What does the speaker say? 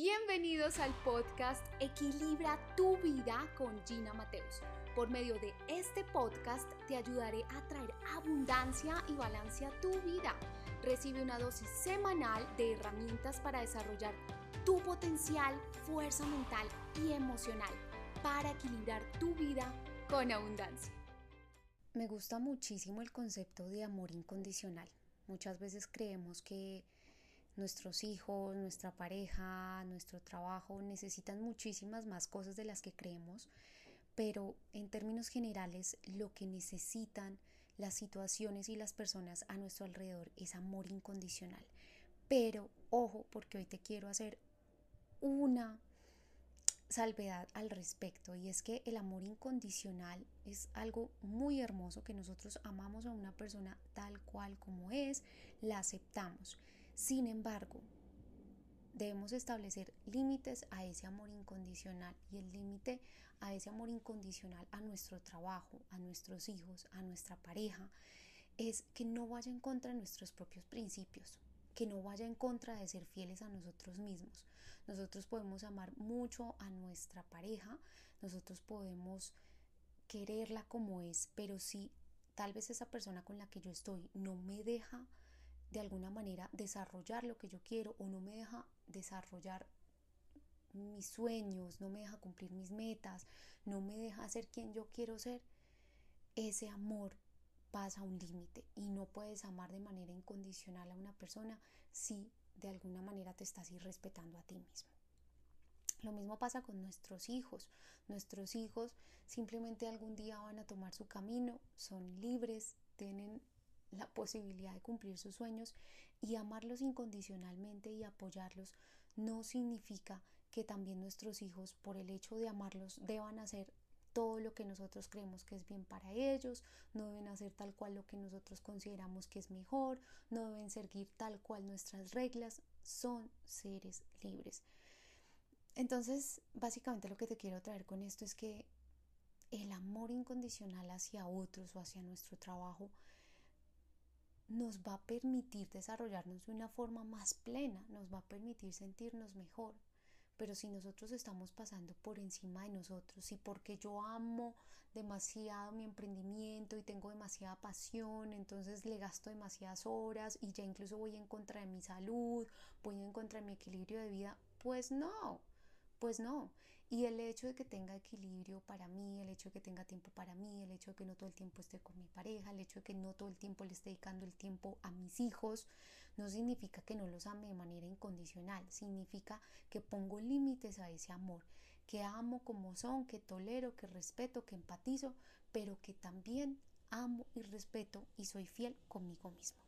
Bienvenidos al podcast Equilibra tu vida con Gina Mateus. Por medio de este podcast te ayudaré a traer abundancia y balance a tu vida. Recibe una dosis semanal de herramientas para desarrollar tu potencial, fuerza mental y emocional para equilibrar tu vida con abundancia. Me gusta muchísimo el concepto de amor incondicional. Muchas veces creemos que nuestros hijos, nuestra pareja, nuestro trabajo necesitan muchísimas más cosas de las que creemos, pero en términos generales lo que necesitan las situaciones y las personas a nuestro alrededor es amor incondicional. Pero ojo, porque hoy te quiero hacer una salvedad al respecto y es que el amor incondicional es algo muy hermoso que nosotros amamos a una persona tal cual como es, la aceptamos. Sin embargo, debemos establecer límites a ese amor incondicional y el límite a ese amor incondicional a nuestro trabajo, a nuestros hijos, a nuestra pareja, es que no vaya en contra de nuestros propios principios que no vaya en contra de ser fieles a nosotros mismos. Nosotros podemos amar mucho a nuestra pareja, nosotros podemos quererla como es, pero si tal vez esa persona con la que yo estoy no me deja de alguna manera desarrollar lo que yo quiero o no me deja desarrollar mis sueños, no me deja cumplir mis metas, no me deja ser quien yo quiero ser, ese amor pasa un límite y no puedes amar de manera incondicional a una persona si de alguna manera te estás irrespetando a ti mismo. Lo mismo pasa con nuestros hijos. Nuestros hijos simplemente algún día van a tomar su camino, son libres, tienen la posibilidad de cumplir sus sueños y amarlos incondicionalmente y apoyarlos no significa que también nuestros hijos por el hecho de amarlos deban hacer todo lo que nosotros creemos que es bien para ellos, no deben hacer tal cual lo que nosotros consideramos que es mejor, no deben seguir tal cual nuestras reglas, son seres libres. Entonces, básicamente lo que te quiero traer con esto es que el amor incondicional hacia otros o hacia nuestro trabajo nos va a permitir desarrollarnos de una forma más plena, nos va a permitir sentirnos mejor, pero si nosotros estamos pasando por encima de nosotros y porque yo amo demasiado mi emprendimiento y tengo demasiada pasión, entonces le gasto demasiadas horas y ya incluso voy en contra de mi salud, voy en contra de mi equilibrio de vida, pues no, pues no. Y el hecho de que tenga equilibrio para mí, el hecho de que tenga tiempo para mí, el hecho de que no todo el tiempo esté con mi pareja, el hecho de que no todo el tiempo le esté dedicando el tiempo a mis hijos, no significa que no los ame de manera incondicional, significa que pongo límites a ese amor, que amo como son, que tolero, que respeto, que empatizo, pero que también amo y respeto y soy fiel conmigo mismo.